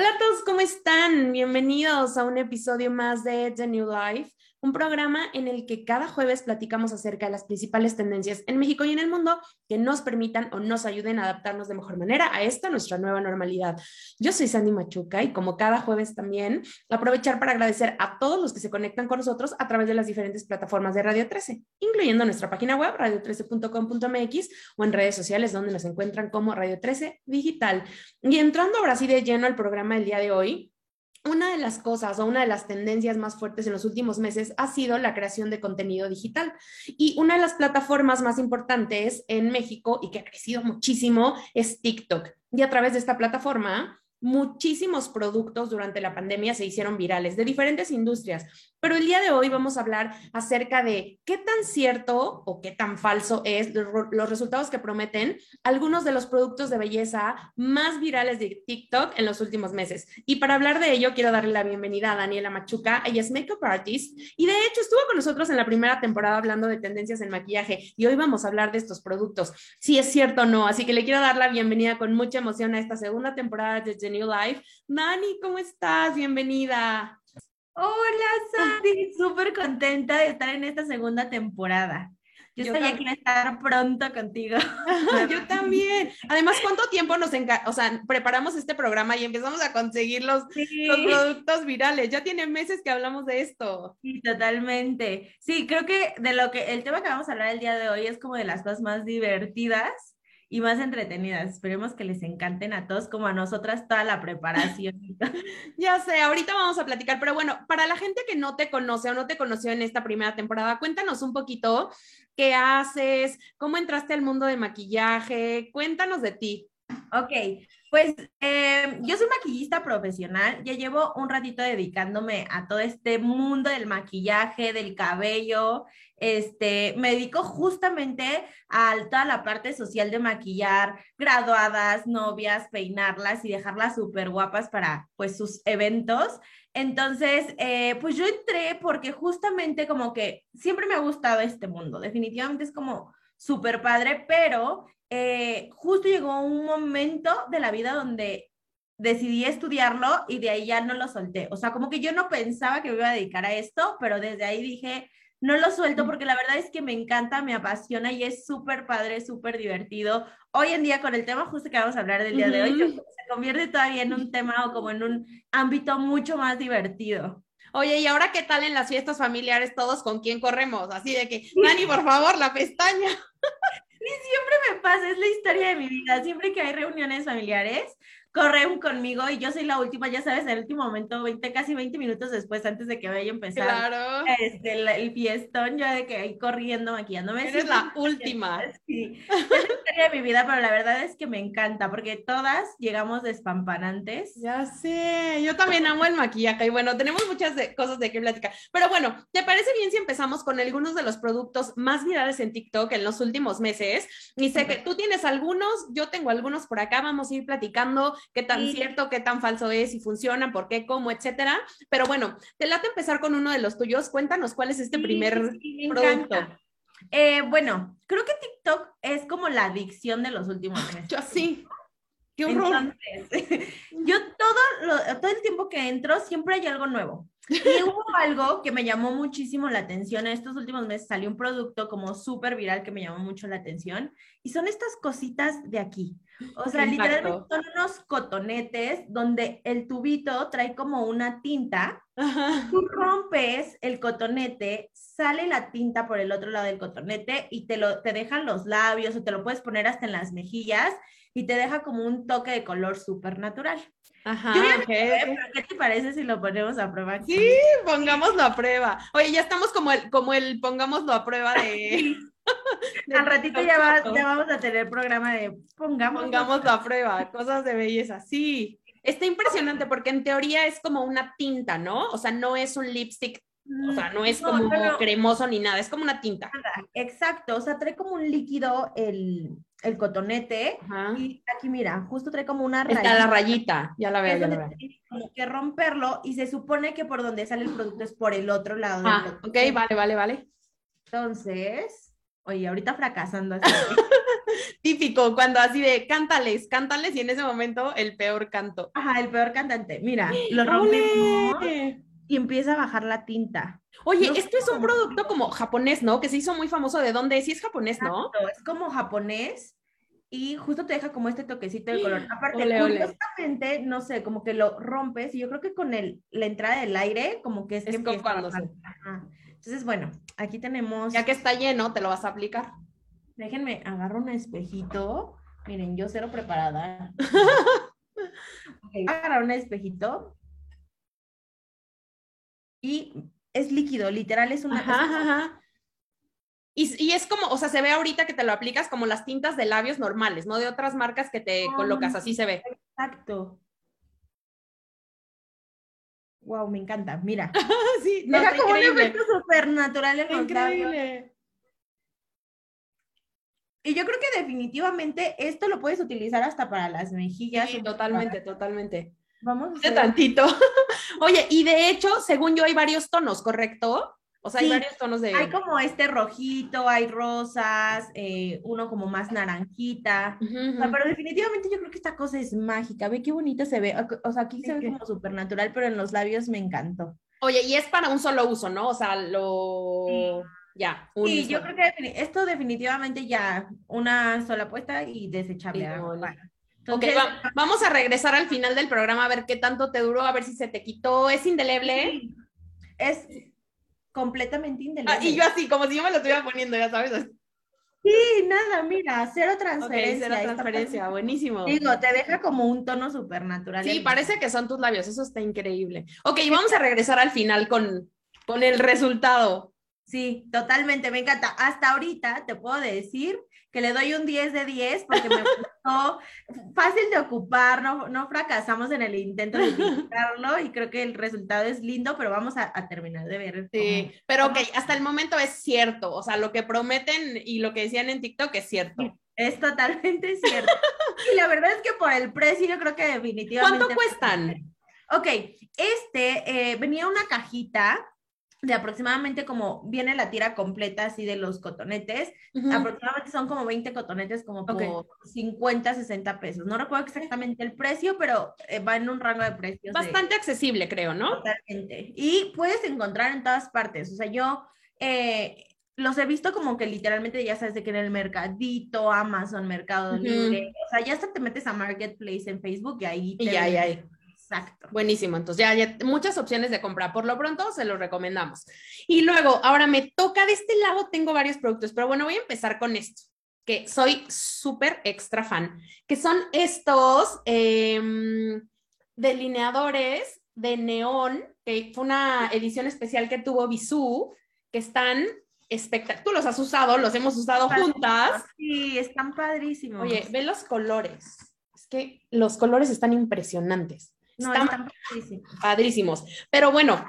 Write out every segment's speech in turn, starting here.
Hola a todos, ¿cómo están? Bienvenidos a un episodio más de The New Life un programa en el que cada jueves platicamos acerca de las principales tendencias en México y en el mundo que nos permitan o nos ayuden a adaptarnos de mejor manera a esta nuestra nueva normalidad. Yo soy Sandy Machuca y como cada jueves también aprovechar para agradecer a todos los que se conectan con nosotros a través de las diferentes plataformas de Radio 13, incluyendo nuestra página web radio13.com.mx o en redes sociales donde nos encuentran como Radio 13 Digital. Y entrando ahora sí de lleno al programa del día de hoy, una de las cosas o una de las tendencias más fuertes en los últimos meses ha sido la creación de contenido digital. Y una de las plataformas más importantes en México y que ha crecido muchísimo es TikTok. Y a través de esta plataforma muchísimos productos durante la pandemia se hicieron virales de diferentes industrias, pero el día de hoy vamos a hablar acerca de qué tan cierto o qué tan falso es los resultados que prometen algunos de los productos de belleza más virales de TikTok en los últimos meses. Y para hablar de ello, quiero darle la bienvenida a Daniela Machuca. Ella es makeup artist y de hecho estuvo con nosotros en la primera temporada hablando de tendencias en maquillaje y hoy vamos a hablar de estos productos, si es cierto o no. Así que le quiero dar la bienvenida con mucha emoción a esta segunda temporada de New Life. Nani, ¿cómo estás? Bienvenida. Hola, Sandy. Súper contenta de estar en esta segunda temporada. Yo, sabía que iba a estar pronto contigo. Yo también. Además, ¿cuánto tiempo nos o sea, preparamos este programa y empezamos a conseguir los, los, productos virales? Ya tiene meses que hablamos de esto. Sí, totalmente. Sí, creo que de lo que el tema que vamos a hablar el día de hoy es como de las cosas más divertidas y más entretenidas. Esperemos que les encanten a todos como a nosotras toda la preparación. ya sé, ahorita vamos a platicar, pero bueno, para la gente que no te conoce o no te conoció en esta primera temporada, cuéntanos un poquito qué haces, cómo entraste al mundo de maquillaje, cuéntanos de ti. Ok, pues eh, yo soy maquillista profesional, ya llevo un ratito dedicándome a todo este mundo del maquillaje, del cabello, este, me dedico justamente a toda la parte social de maquillar graduadas, novias, peinarlas y dejarlas súper guapas para pues sus eventos. Entonces, eh, pues yo entré porque justamente como que siempre me ha gustado este mundo, definitivamente es como súper padre, pero eh, justo llegó un momento de la vida donde decidí estudiarlo y de ahí ya no lo solté. O sea, como que yo no pensaba que me iba a dedicar a esto, pero desde ahí dije, no lo suelto porque la verdad es que me encanta, me apasiona y es súper padre, súper divertido. Hoy en día con el tema justo que vamos a hablar del día de hoy, se convierte todavía en un tema o como en un ámbito mucho más divertido. Oye, ¿y ahora qué tal en las fiestas familiares todos con quién corremos? Así de que, Dani, por favor, la pestaña. Sí, siempre me pasa, es la historia de mi vida. Siempre que hay reuniones familiares, corren conmigo y yo soy la última, ya sabes, en el último momento, 20, casi 20 minutos después, antes de que vaya a empezar claro. este, el, fiestón, yo de que ahí corriendo, maquillándome. Eres la última. Sí, es la historia de mi vida, pero la verdad es que me encanta, porque todas llegamos despampanantes. Ya sé, yo también amo el maquillaje y bueno, tenemos muchas cosas de qué platicar. Pero bueno, ¿te parece bien si empezamos con algunos de los productos más virales en TikTok en los últimos meses? Y sé que tú tienes algunos, yo tengo algunos por acá, vamos a ir platicando qué tan cierto, qué tan falso es, si funciona, por qué, cómo, etcétera. Pero bueno, te late empezar con uno de los tuyos. Cuéntanos cuál es este primer producto. Eh, bueno, creo que TikTok es como la adicción de los últimos meses. Yo sí. Qué horror. yo todo, todo el tiempo que entro siempre hay algo nuevo. Y hubo algo que me llamó muchísimo la atención. En estos últimos meses salió un producto como súper viral que me llamó mucho la atención. Y son estas cositas de aquí. O sea, literalmente son unos cotonetes donde el tubito trae como una tinta. Tú rompes el cotonete, sale la tinta por el otro lado del cotonete y te, lo, te dejan los labios o te lo puedes poner hasta en las mejillas y te deja como un toque de color súper natural. Ajá, ¿qué te parece si lo ponemos a prueba? Sí, pongámoslo a prueba. Oye, ya estamos como el, como el pongámoslo a prueba de... Al ratito ya, vamos a tener programa de pongamos pongámoslo a prueba, cosas de belleza. Sí, está impresionante porque en teoría es como una tinta, ¿no? O sea, no es un lipstick o sea, no es como cremoso ni nada, es como una tinta. Exacto, o sea, trae como un líquido el, el cotonete. Y aquí, mira, justo trae como una rayita. Está la rayita, ya la veo, ya la veo. Como que romperlo y se supone que por donde sale el producto es por el otro lado. Ah, ok, vale, vale, vale. Entonces, oye, ahorita fracasando así. Típico, cuando así de cántales, cántales y en ese momento el peor canto. Ajá, el peor cantante. Mira, lo rompemos y empieza a bajar la tinta. Oye, esto es un producto como japonés, ¿no? Que se hizo muy famoso. ¿De dónde es? Sí es japonés, ¿no? es como japonés y justo te deja como este toquecito de color. Aparte, curiosamente, no sé, como que lo rompes y yo creo que con el, la entrada del aire, como que es, es como cuando se... Entonces, bueno, aquí tenemos... Ya que está lleno, te lo vas a aplicar. Déjenme, agarro un espejito. Miren, yo cero preparada. okay, agarrar un espejito. Y es líquido, literal, es una... Ajá, ajá. Y, es como, o sea, se ve ahorita que te lo aplicas como las tintas de labios normales, no de otras marcas que te ah, colocas, así se ve. Exacto. Wow, me encanta, mira. sí, no, como increíble. un efecto supernatural Increíble. Y yo creo que definitivamente esto lo puedes utilizar hasta para las mejillas. Sí, totalmente, totalmente. Vamos. De tantito. Oye, y de hecho, según yo, hay varios tonos, ¿correcto? O sea, hay varios tonos de. Hay como este rojito, hay rosas, eh, uno como más naranjita. pero definitivamente yo creo que esta cosa es mágica. Ve qué bonita se ve. O sea, aquí se ve como súper natural, pero en los labios me encantó. Oye, y es para un solo uso, ¿no? O sea, lo. Ya. sí, yo creo que esto definitivamente ya una sola puesta y desechable. ok, vamos a regresar al final del programa a ver qué tanto te duró, a ver si se te quitó. ¿Es indeleble? Es completamente indeleble. Ah, y yo así, como si yo me lo estuviera poniendo, ya sabes. Sí, nada, mira, cero transferencia. cero transferencia, buenísimo. Digo, te deja como un tono súper natural. Sí, parece que son tus labios, eso está increíble. Ok, vamos a regresar al final con, con el resultado. Sí, totalmente, me encanta. Hasta ahorita te puedo decir que le doy un 10 de 10 porque me gustó, fácil de ocupar, no, no fracasamos en el intento de utilizarlo y creo que el resultado es lindo, pero vamos a, terminar de ver. Sí, pero ok, hasta el momento es cierto, o sea, lo que prometen y lo que decían en TikTok es cierto. Es totalmente cierto. y la verdad es que por el precio yo creo que definitivamente... ¿Cuánto cuestan? Ok, este eh, venía una cajita de aproximadamente como viene la tira completa así de los cotonetes, aproximadamente son como 20 cotonetes como por 50, 60 pesos. No recuerdo exactamente el precio, pero eh, va en un rango de precios. Bastante accesible, creo, ¿no? Totalmente. Y puedes encontrar en todas partes. O sea, yo eh, los he visto como que literalmente ya sabes de que en el mercadito, Amazon, Mercado Libre, o sea, ya hasta te metes a Marketplace en Facebook y ahí te... Y ya, ya, Exacto. Buenísimo. Entonces ya, hay muchas opciones de compra. Por lo pronto se los recomendamos. Y luego, ahora me toca de este lado, tengo varios productos, pero bueno, voy a empezar con esto, que soy súper extra fan, que son estos em, delineadores de neón, que fue una edición especial que tuvo Bisú, que están espectaculares. Tú los has usado, los hemos usado juntas. Sí, están padrísimos. Oye, ve los colores. Es que los colores están impresionantes. No, están, padrísimos. Pero bueno,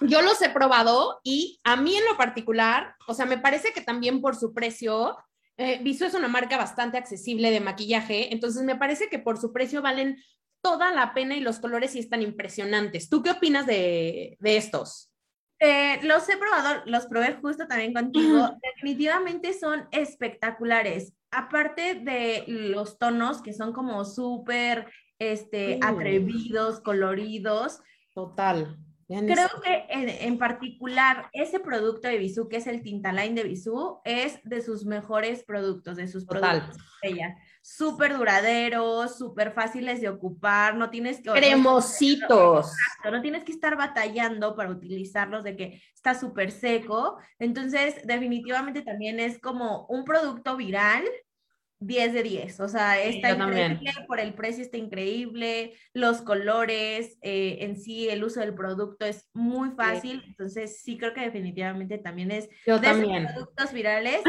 yo los he probado y a mí en lo particular, o sea, me parece que también por su precio, eh, Visu es una marca bastante accesible de maquillaje, entonces me parece que por su precio valen toda la pena y los colores sí están impresionantes. ¿Tú qué opinas de, estos? Eh, los he probado, los probé justo también contigo. Definitivamente son espectaculares. Aparte de los tonos que son como súper este, atrevidos, coloridos. Total. Creo que en, particular ese producto de Bisú, que es el Tintaline de Bisú, es de sus mejores productos, de sus productos. Ella. Súper duraderos, súper fáciles de ocupar, no tienes que... Cremositos. no tienes que estar batallando para utilizarlos de que está súper seco. Entonces, definitivamente también es como un producto viral 10 de 10, o sea, está increíble, por el precio está increíble, los colores, eh, en sí el uso del producto es muy fácil, entonces sí creo que definitivamente también es Yo de también. productos virales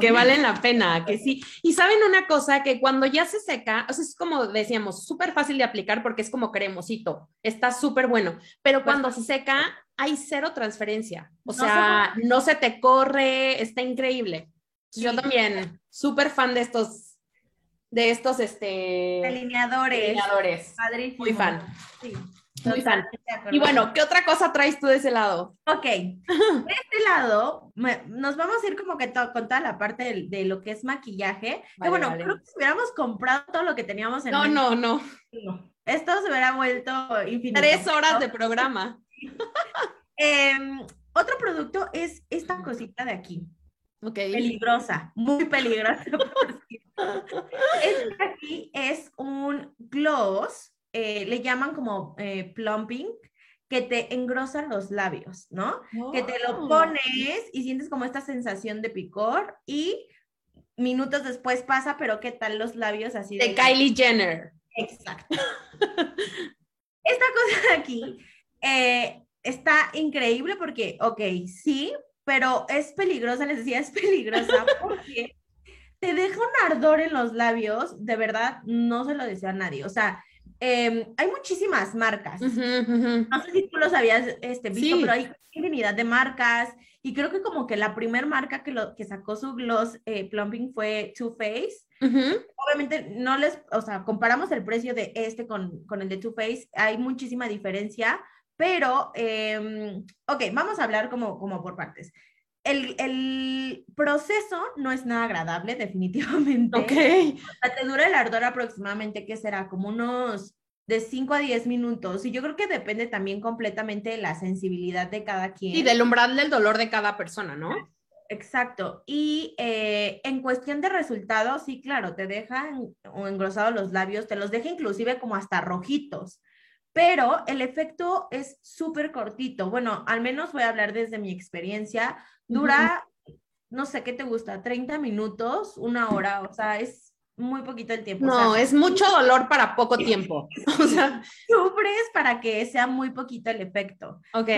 que, valen la pena, que sí. Y saben una cosa, que cuando ya se seca, o sea, es como decíamos, súper fácil de aplicar porque es como cremosito, está súper bueno, pero cuando se seca hay cero transferencia, o sea, no se te corre, está increíble. Yo también, súper fan de estos, de estos, este... Delineadores. Delineadores. Padrísimo. Muy fan. Sí. Muy fan. Y bueno, ¿qué otra cosa traes tú de ese lado? Ok, de este lado nos vamos a ir como que con toda la parte de, lo que es maquillaje. que bueno, creo que si hubiéramos comprado todo lo que teníamos en No, no, no. Esto se hubiera vuelto infinito. Tres horas de programa. Em, otro producto es esta cosita de aquí. Okay. Peligrosa, muy peligrosa. este aquí es un gloss, eh, le llaman como eh, plumping, que te engrosa los labios, ¿no? Que te lo oh. pones y sientes como esta sensación de picor y minutos después pasa, pero ¿qué tal los labios así? De, de Kylie Jenner. Exacto. Esta cosa de aquí eh, está increíble porque, ok, sí, pero es peligrosa, les decía, es peligrosa porque te deja un ardor en los labios, de verdad, no se lo deseo a nadie. O sea, em, hay muchísimas marcas. No sé si tú los habías este, visto, pero hay infinidad de marcas. Y creo que como que la primera marca que, lo, que sacó su gloss eh, plumping fue Too Faced. Obviamente no les, o sea, comparamos el precio de este con, con el de Too Faced, hay muchísima diferencia, pero, eh, ok, vamos a hablar como, como por partes. El, el, proceso no es nada agradable, definitivamente. Ok. O sea, te dura el ardor aproximadamente, ¿qué será? Como unos de 5 a 10 minutos. Y yo creo que depende también completamente de la sensibilidad de cada quien. Y del umbral del dolor de cada persona, ¿no? Exacto. Y eh, en cuestión de resultados, sí, claro, te dejan o engrosados los labios, te los deja inclusive como hasta rojitos pero el efecto es súper cortito. Bueno, al menos voy a hablar desde mi experiencia. Dura, no sé qué te gusta, 30 minutos, una hora, o sea, es muy poquito el tiempo. No, es mucho dolor para poco tiempo. o sea, sufres para que sea muy poquito el efecto. Ok.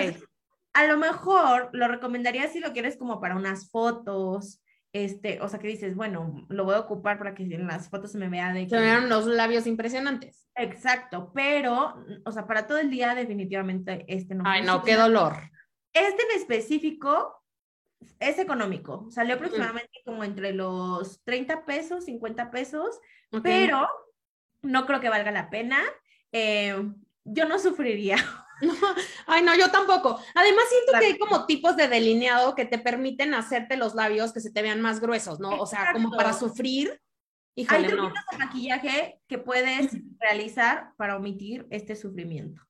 a lo mejor lo recomendaría si lo quieres como para unas fotos, este, o sea, que dices, bueno, lo voy a ocupar para que en las fotos se me vea de que... Se vean los labios impresionantes. Exacto, pero, o sea, para todo el día definitivamente este no. Ay, no, qué dolor. Este en específico es económico, salió aproximadamente como entre los 30 pesos, 50 pesos, pero no creo que valga la pena. Eh, yo no sufriría. ay, no, yo tampoco. Además, siento que hay como tipos de delineado que te permiten hacerte los labios que se te vean más gruesos, ¿no? O sea, como para sufrir. Híjole, hay truquitos de maquillaje que puedes realizar para omitir este sufrimiento.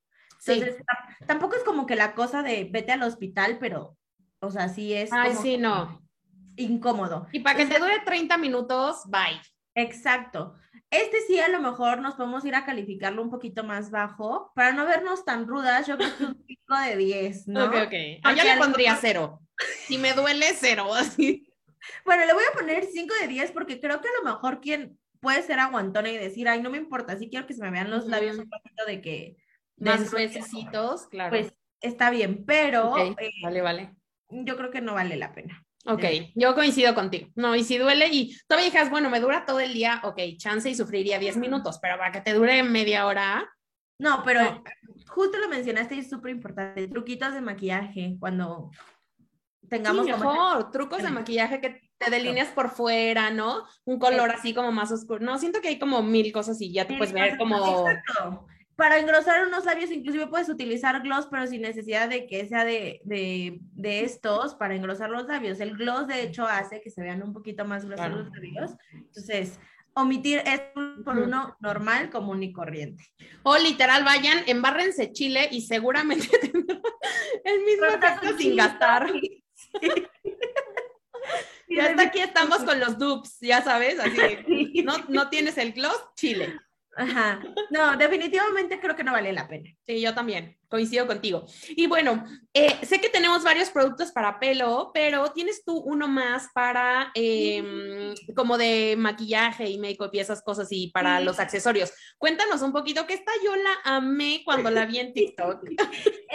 Entonces, tampoco es como que la cosa de vete al hospital, pero, o sea, sí es. Ay, sí, no. Incómodo. Y para que te dure 30 minutos, bye. Exacto. Este sí, a lo mejor nos podemos ir a calificarlo un poquito más bajo para no vernos tan rudas. Yo creo que un 5 de 10, ¿no? Ok, ok. Ah, yo le pondría cero. Si me duele, cero, así. Bueno, le voy a poner 5 de 10 porque creo que a lo mejor quien puede ser aguantona y decir, ay, no me importa, sí quiero que se me vean los labios un poquito de que... Más gruesecitos, claro. Pues está bien, pero... Eh, vale, vale. Yo creo que no vale la pena. Ok, yo coincido contigo. No, y si duele y todavía dijeras, bueno, me dura todo el día, ok, chance y sufriría 10 minutos, pero para que te dure media hora. No, pero justo lo mencionaste y es súper importante. Truquitos de maquillaje cuando tengamos. Sí, mejor, trucos de maquillaje que te delineas por fuera, ¿no? Un color así como más oscuro. No, siento que hay como mil cosas y ya te puedes ver como. Exacto para engrosar unos labios, inclusive puedes utilizar gloss, pero sin necesidad de que sea de, estos para engrosar los labios. El gloss, de hecho, hace que se vean un poquito más gruesos los labios. Entonces, omitir es por uno normal, común y corriente. O literal, vayan, embárrense chile y seguramente tendrán el mismo efecto sin gastar. Y hasta aquí estamos con los dupes, ya sabes, así, no, no tienes el gloss, chile. Ajá. No, definitivamente creo que no vale la pena. Sí, yo también, coincido contigo. Y bueno, eh, sé que tenemos varios productos para pelo, pero tienes tú uno más para em, como de maquillaje y make-up y esas cosas y para los accesorios. Cuéntanos un poquito, que esta yo la amé cuando la vi en TikTok.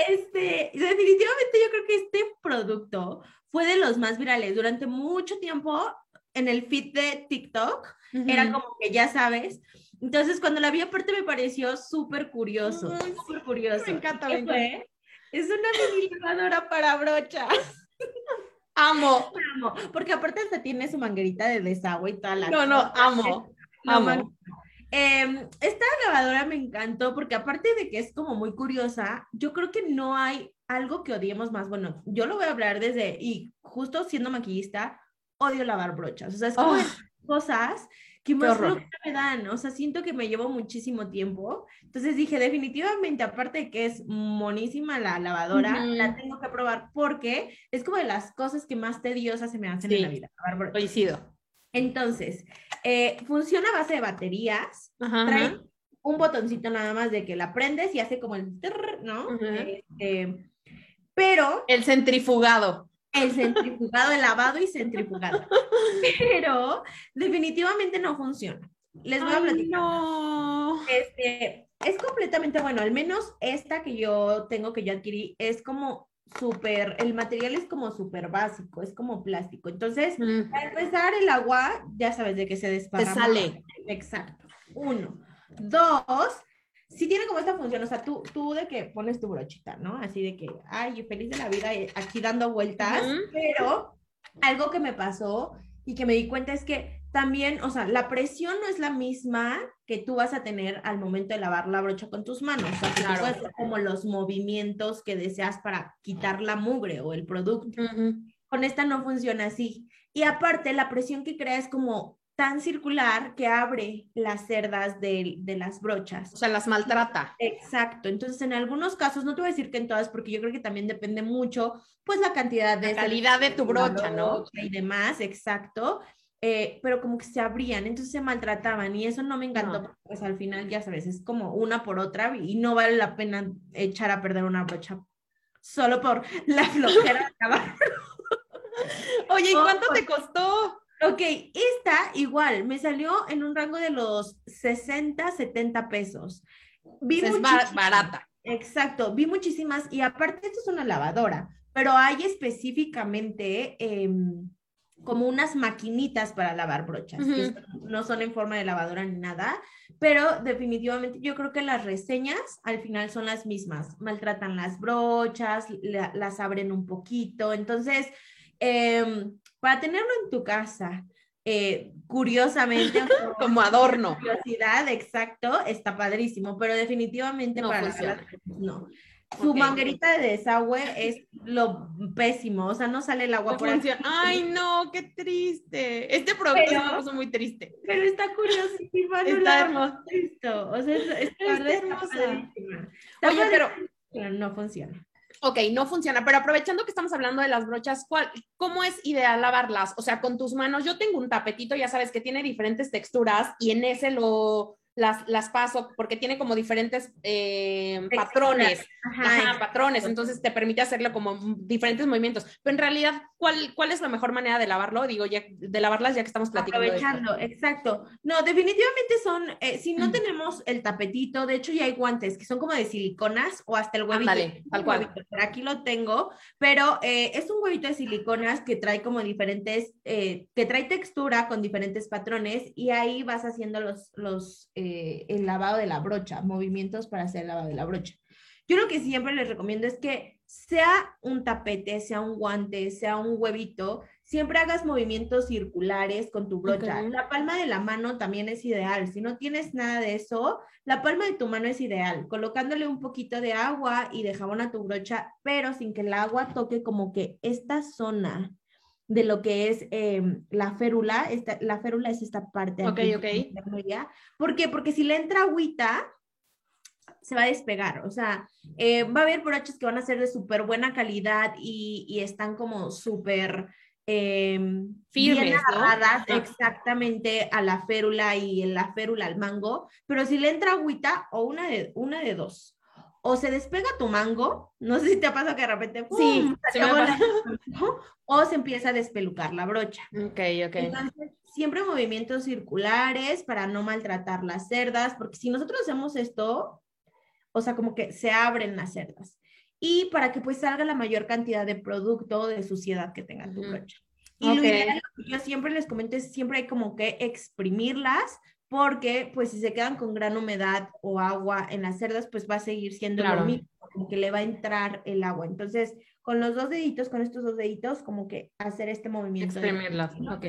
Este, definitivamente yo creo que este producto fue de los más virales durante mucho tiempo en el feed de TikTok. Era como que ya sabes, entonces, cuando la vi aparte me pareció súper curioso, súper curioso. Me encanta, me encanta. Es una mini lavadora para brochas. Amo. Amo, porque aparte hasta tiene su manguerita de desagüe y toda la... No, no, amo, amo. Em, esta lavadora me encantó porque aparte de que es como muy curiosa, yo creo que no hay algo que odiemos más. Bueno, yo lo voy a hablar desde, y justo siendo maquillista, odio lavar brochas. O sea, es como Oh. cosas que más flojera me dan. O sea, siento que me llevo muchísimo tiempo. Entonces dije, definitivamente, aparte de que es monísima la lavadora, la tengo que probar porque es como de las cosas que más tediosas se me hacen en la vida. Coincido. Entonces, eh, funciona a base de baterías. Ajá, Trae ajá. un botoncito nada más de que la prendes y hace como el trrr, ¿no? Este, pero El centrifugado. El centrifugado, el lavado y centrifugado. Pero definitivamente no funciona. Les voy a platicar. no. Este, es completamente bueno, al menos esta que yo tengo, que yo adquirí, es como súper, el material es como súper básico, es como plástico. Entonces, Mm. para empezar, el agua, ya sabes de que se desparrama. sale. Exacto. Uno. Dos, sí tiene como esta función, o sea, tú, tú de que pones tu brochita, ¿no? Así de que, ay, feliz de la vida, eh, aquí dando vueltas, pero algo que me pasó y que me di cuenta es que también, o sea, la presión no es la misma que tú vas a tener al momento de lavar la brocha con tus manos. O sea, que tú Claro. puedes hacer como los movimientos que deseas para quitar la mugre o el producto con esta no funciona así. Y aparte, la presión que crea es como tan circular que abre las cerdas de, de las brochas. O sea, las maltrata. Exacto. Entonces, en algunos casos, no te voy a decir que en todas, porque yo creo que también depende mucho, pues, la cantidad de... La calidad de tu brocha, ¿no? Y demás, exacto. Eh, pero como que se abrían, entonces se maltrataban y eso no me encantó, No. porque, pues al final, ya sabes, es como una por otra y no vale la pena echar a perder una brocha solo por la flojera de lavar Oye, ¿y Oh, cuánto pues. te costó? Ok, esta igual me salió en un rango de los 60, 70 pesos. Vi es muchísimas- barata. Exacto, vi muchísimas y aparte esto es una lavadora, pero hay específicamente em, como unas maquinitas para lavar brochas, no son en forma de lavadora ni nada, pero definitivamente yo creo que las reseñas al final son las mismas, maltratan las brochas, la- las abren un poquito, entonces em, para tenerlo en tu casa, eh, curiosamente, Como adorno. curiosidad, exacto, está padrísimo, pero definitivamente No para funciona. lavar, no. Su manguerita de desagüe es lo pésimo, o sea, no sale el agua No por aquí. Ay, no, qué triste. Este producto Pero- se me puso muy triste. Pero está curiosísima, no Está la hermoso. O sea, es, es- la hermosa. Está Oye, padrísima, pero no funciona. Ok, no funciona, pero aprovechando que estamos hablando de las brochas, ¿cuál, ¿cómo es ideal lavarlas? O sea, con tus manos, yo tengo un tapetito, ya sabes, que tiene diferentes texturas y en ese lo, las, las paso porque tiene como diferentes eh, patrones. Ajá, patrones, entonces te permite hacerle como diferentes movimientos. Pero en realidad, ¿cuál, cuál es la mejor manera de lavarlo? Digo, ya, de lavarlas ya que estamos platicando. de. Aprovechando, exacto. No, definitivamente son, eh, si no Mm. tenemos el tapetito, de hecho ya hay guantes que son como de siliconas o hasta el huevito. Ándale, tal cual. huevito, aquí lo tengo, pero eh, es un huevito de siliconas que trae como diferentes, eh, que trae textura con diferentes patrones y ahí vas haciendo los, los, eh, el lavado de la brocha, movimientos para hacer el lavado de la brocha. Yo lo que siempre les recomiendo es que sea un tapete, sea un guante, sea un huevito, siempre hagas movimientos circulares con tu brocha. La palma de la mano también es ideal. Si no tienes nada de eso, la palma de tu mano es ideal, colocándole un poquito de agua y de jabón a tu brocha, pero sin que el agua toque como que esta zona de lo que es eh, la férula. Esta, la férula es esta parte. Ok, aquí ok. ¿Por qué? Porque si le entra agüita, se va a despegar. O sea, eh, va a haber brochas que van a ser de súper buena calidad y, y están como súper eh, Firmes, bien agarradas exactamente a la férula y en la férula al mango. Pero si le entra agüita, o una de, una de dos. O se despega tu mango, no sé si te ha pasado que de repente ¡pum! Sí, se me la- o se empieza a despelucar la brocha. Ok, ok. Entonces, siempre movimientos circulares para no maltratar las cerdas, porque si nosotros hacemos esto, o sea, como que se abren las cerdas. Y para que pues salga la mayor cantidad de producto de suciedad que tenga tu brocha. Y lo ideal, yo siempre les comento es siempre hay como que exprimirlas, porque pues si se quedan con gran humedad o agua en las cerdas, pues va a seguir siendo Claro. lo mismo, como que le va a entrar el agua. Entonces, con los dos deditos, con estos dos deditos, como que hacer este movimiento. de-. Ok.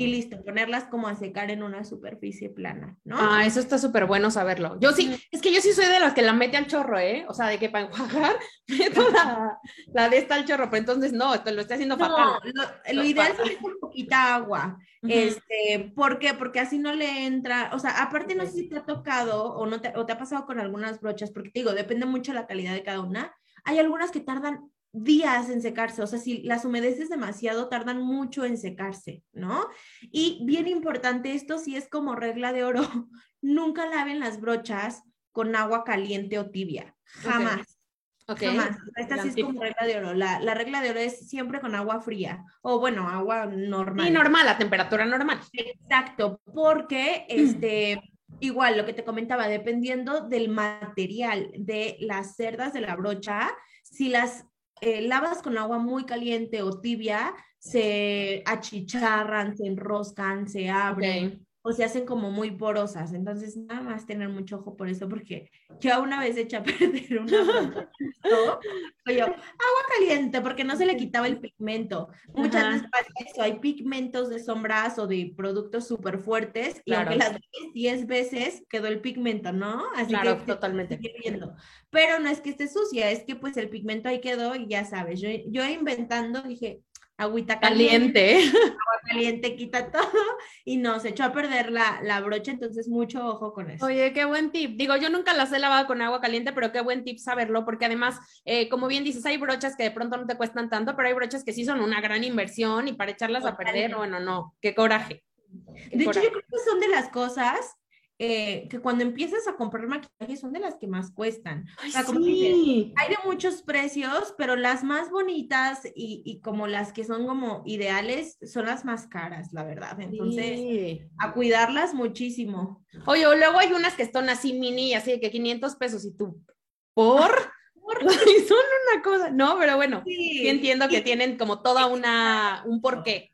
Y listo, ponerlas como a secar en una superficie plana, ¿no? Ah, eso está súper bueno saberlo. Yo sí, es que yo sí soy de las que la mete al chorro, ¿eh? O sea, de que para enjuagar meto la, la de esta al chorro, pero entonces no, esto lo estoy haciendo No, fatal. lo, lo ideal es con poquita agua. Este, ¿por qué? Porque así no le entra, o sea, aparte no sé si te ha tocado o no te, o te ha pasado con algunas brochas, porque te digo, depende mucho la calidad de cada una. Hay algunas que tardan días en secarse, o sea, si las humedeces demasiado, tardan mucho en secarse, ¿no? Y bien importante, esto sí es como regla de oro, nunca laven las brochas con agua caliente o tibia, jamás. Ok. Jamás. Esta sí es como regla de oro. La, la regla de oro es siempre con agua fría o bueno, agua normal. Y normal, a temperatura normal. Exacto, porque este, igual lo que te comentaba, dependiendo del material de las cerdas de la brocha, si las eh, lavas con agua muy caliente o tibia, se achicharran, se enroscan, se abren. O se hacen como muy porosas, entonces nada más tener mucho ojo por eso, porque yo una vez eché a perder una agua caliente, porque no se le quitaba el pigmento. Muchas Ajá. veces pasa eso, hay pigmentos de sombras o de productos súper fuertes, y aunque las ves 10 veces, quedó el pigmento, ¿no? Así Claro, que totalmente. Pero no es que esté sucia, es que pues el pigmento ahí quedó y ya sabes, yo, yo inventando dije, agüita caliente, Caliente. agua caliente quita todo y no, se echó a perder la, la brocha, entonces mucho ojo con eso. Oye, qué buen tip. Digo, yo nunca las he lavado con agua caliente, pero qué buen tip saberlo, porque además, eh, como bien dices, hay brochas que de pronto no te cuestan tanto, pero hay brochas que sí son una gran inversión y para echarlas a perder, bueno, no, qué coraje. Qué De hecho, coraje. yo creo que son de las cosas eh, que cuando empiezas a comprar maquillaje son de las que más cuestan. Ay, sea, como dices, sí. Hay de muchos precios, pero las más bonitas y, y como las que son como ideales son las más caras, la verdad. Entonces, Sí. a cuidarlas muchísimo. Oye, o luego hay unas que están así mini, así de que 500 pesos y tú, ¿por? Ay, son una cosa, no, pero bueno, Sí, sí entiendo que tienen como toda una, un porqué.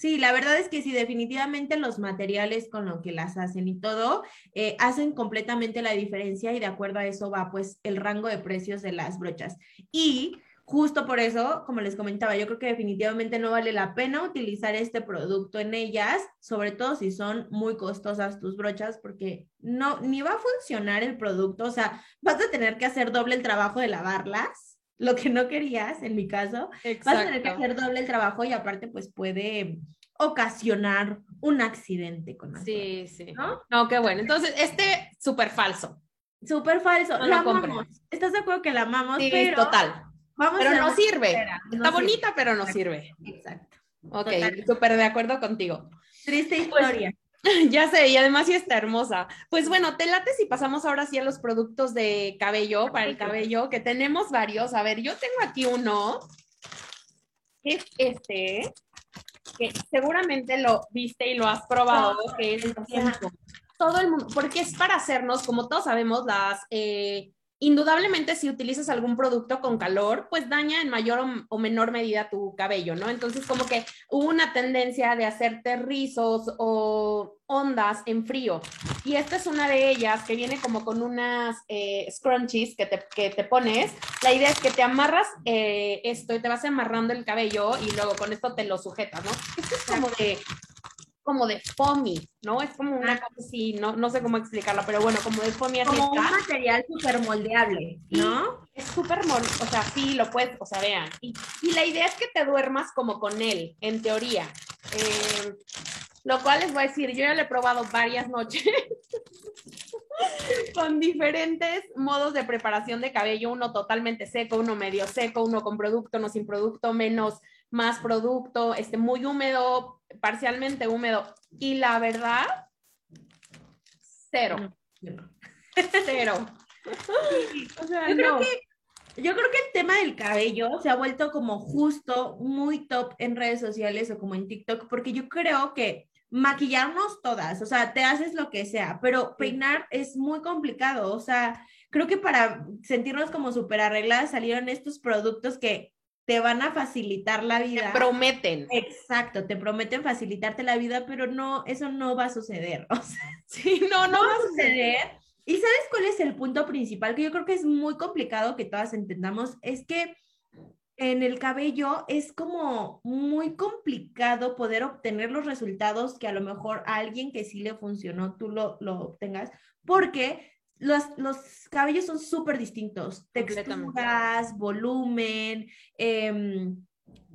Sí, la verdad es que sí, definitivamente los materiales con lo que las hacen y todo eh, hacen completamente la diferencia y de acuerdo a eso va pues el rango de precios de las brochas. Y justo por eso, como les comentaba, yo creo que definitivamente no vale la pena utilizar este producto en ellas, sobre todo si son muy costosas tus brochas, porque no, ni va a funcionar el producto, o sea, vas a tener que hacer doble el trabajo de lavarlas, lo que no querías en mi caso. Vas a tener que hacer doble el trabajo y aparte pues puede ocasionar un accidente con Sí, sí. ¿no? No, qué bueno. Entonces, este súper falso. Súper falso. No la amamos. ¿Estás de acuerdo que la amamos? Sí, pero total. vamos Pero no sirve. no Está sirve. bonita, pero no sirve. Exacto. Ok, súper de acuerdo contigo. Triste Pues, historia. Ya sé, y además sí está hermosa. Pues bueno, te late si pasamos ahora sí a los productos de cabello, para el cabello, que tenemos varios. A ver, yo tengo aquí uno, que es este, que seguramente lo viste y lo has probado, que es Ajá. todo el mundo, porque es para hacernos, como todos sabemos, las, eh, indudablemente si utilizas algún producto con calor, pues daña en mayor o, menor medida tu cabello, ¿no? Entonces como que hubo una tendencia de hacerte rizos o ondas en frío. Y esta es una de ellas que viene como con unas eh, scrunchies que te, que te pones. La idea es que te amarras eh, esto y te vas amarrando el cabello y luego con esto te lo sujetas, ¿no? Esto es como de como de foamy, ¿no? Es como una Ah. cosa así, no, no sé cómo explicarlo, pero bueno, como de foamy así Como un material súper moldeable, ¿no? Es súper mon, o sea, sí, lo puedes, o sea, vean. Y, y la idea es que te duermas como con él, en teoría. Eh, lo cual les voy a decir, yo ya lo he probado varias noches con diferentes modos de preparación de cabello, uno totalmente seco, uno medio seco, uno con producto, no sin producto, menos, más producto, este, muy húmedo, parcialmente húmedo. Y la verdad, cero, cero. O sea, Yo creo no. Yo creo que el tema del cabello se ha vuelto como justo muy top en redes sociales o como en TikTok, porque yo creo que maquillarnos todas, o sea, te haces lo que sea, pero peinar es muy complicado, o sea, creo que para sentirnos como súper arregladas salieron estos productos que te van a facilitar la vida. prometen. Exacto, te prometen facilitarte la vida, pero no, eso no va a suceder. O sea, Sí, no, no no va va a suceder. ¿Y sabes cuál es el punto principal? Que yo creo que es muy complicado que todas entendamos, es que en el cabello es como muy complicado poder obtener los resultados que a lo mejor a alguien que sí le funcionó, tú lo, lo obtengas, porque los, los cabellos son súper distintos, texturas, volumen, eh,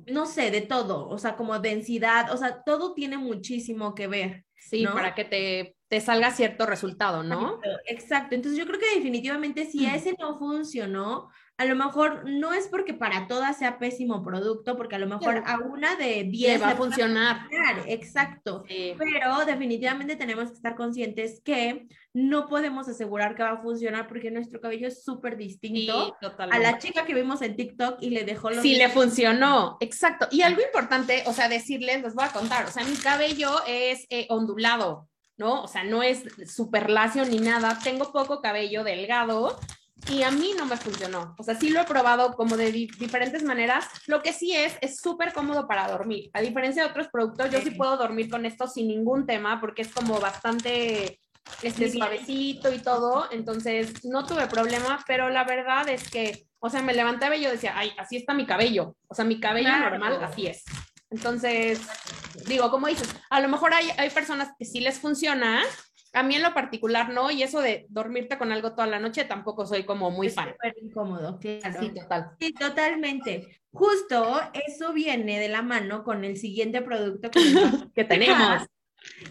no sé, de todo, o sea, como densidad, o sea, todo tiene muchísimo que ver. Sí, para que te, te, salga cierto resultado, ¿no? Exacto, entonces yo creo que definitivamente si ese no funcionó, a lo mejor no es porque para todas sea pésimo producto, porque a lo mejor a una de 10 va a funcionar. Exacto. Pero definitivamente tenemos que estar conscientes que no podemos asegurar que va a funcionar porque nuestro cabello es súper distinto a la chica que vimos en TikTok y le dejó los. Sí, le funcionó. Exacto. Y algo importante, o sea, decirles, les voy a contar, o sea, mi cabello es eh, ondulado. ¿no? O sea, no es súper lacio ni nada. Tengo poco cabello delgado, y a mí no me funcionó. O sea, sí lo he probado como de diferentes maneras. Lo que sí es, es súper cómodo para dormir. A diferencia de otros productos, yo sí puedo dormir con esto sin ningún tema porque es como bastante este, suavecito y todo. Entonces, no tuve problema, pero la verdad es que, o sea, me levantaba y yo decía, ay, así está mi cabello. O sea, mi cabello normal, así es. Entonces, digo, como dices, a lo mejor hay, hay personas que sí les funciona a mí en lo particular no, y eso de dormirte con algo toda la noche tampoco soy como muy fan. Súper incómodo, claro. Sí, total. Sí, totalmente. Justo eso viene de la mano con el siguiente producto que, que tenemos.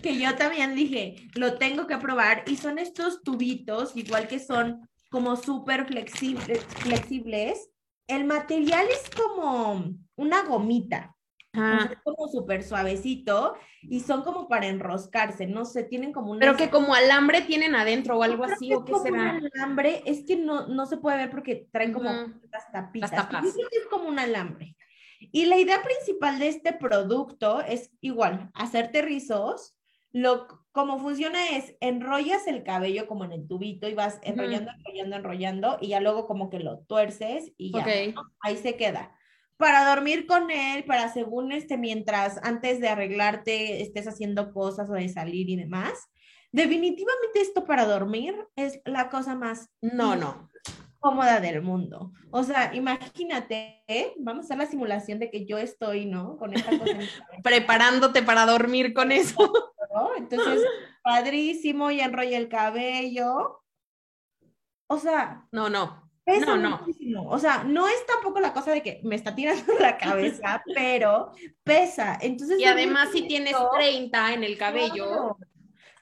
Que yo también dije, lo tengo que probar, y son estos tubitos, igual que son como súper flexibles, flexibles. El material es como una gomita es como súper suavecito y son como para enroscarse, no sé, tienen como un... Pero que como alambre tienen adentro o algo así, ¿o qué será? Un alambre, es que no, no se puede ver porque traen como las tapitas. Las tapas. es como un alambre. Y la idea principal de este producto es igual, hacerte rizos. Lo, como funciona es, enrollas el cabello como en el tubito y vas enrollando, enrollando, enrollando y ya luego como que lo tuerces y ya, ahí se queda para dormir con él, para según este, mientras antes de arreglarte estés haciendo cosas o de salir y demás. Definitivamente esto para dormir es la cosa más no, no. cómoda del mundo. O sea, imagínate, ¿eh? vamos a hacer la simulación de que yo estoy, ¿no? Con esta cosa. Preparándote para dormir con eso. Entonces, padrísimo, y enrolla el cabello. O sea. No, no. Pesa no, muchísimo. O sea, no es tampoco la cosa de que me está tirando la cabeza, pero pesa. Entonces, y además si tienes 30 en el cabello.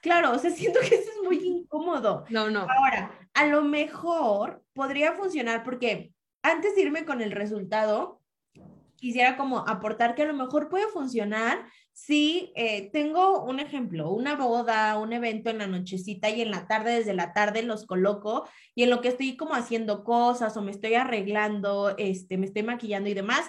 Claro, o sea, siento que eso es muy incómodo. No, no. Ahora, a lo mejor podría funcionar porque antes de irme con el resultado, quisiera como aportar que a lo mejor puede funcionar si eh, tengo un ejemplo, una boda, un evento en la nochecita y en la tarde, desde la tarde los coloco y en lo que estoy como haciendo cosas o me estoy arreglando, este, me estoy maquillando y demás,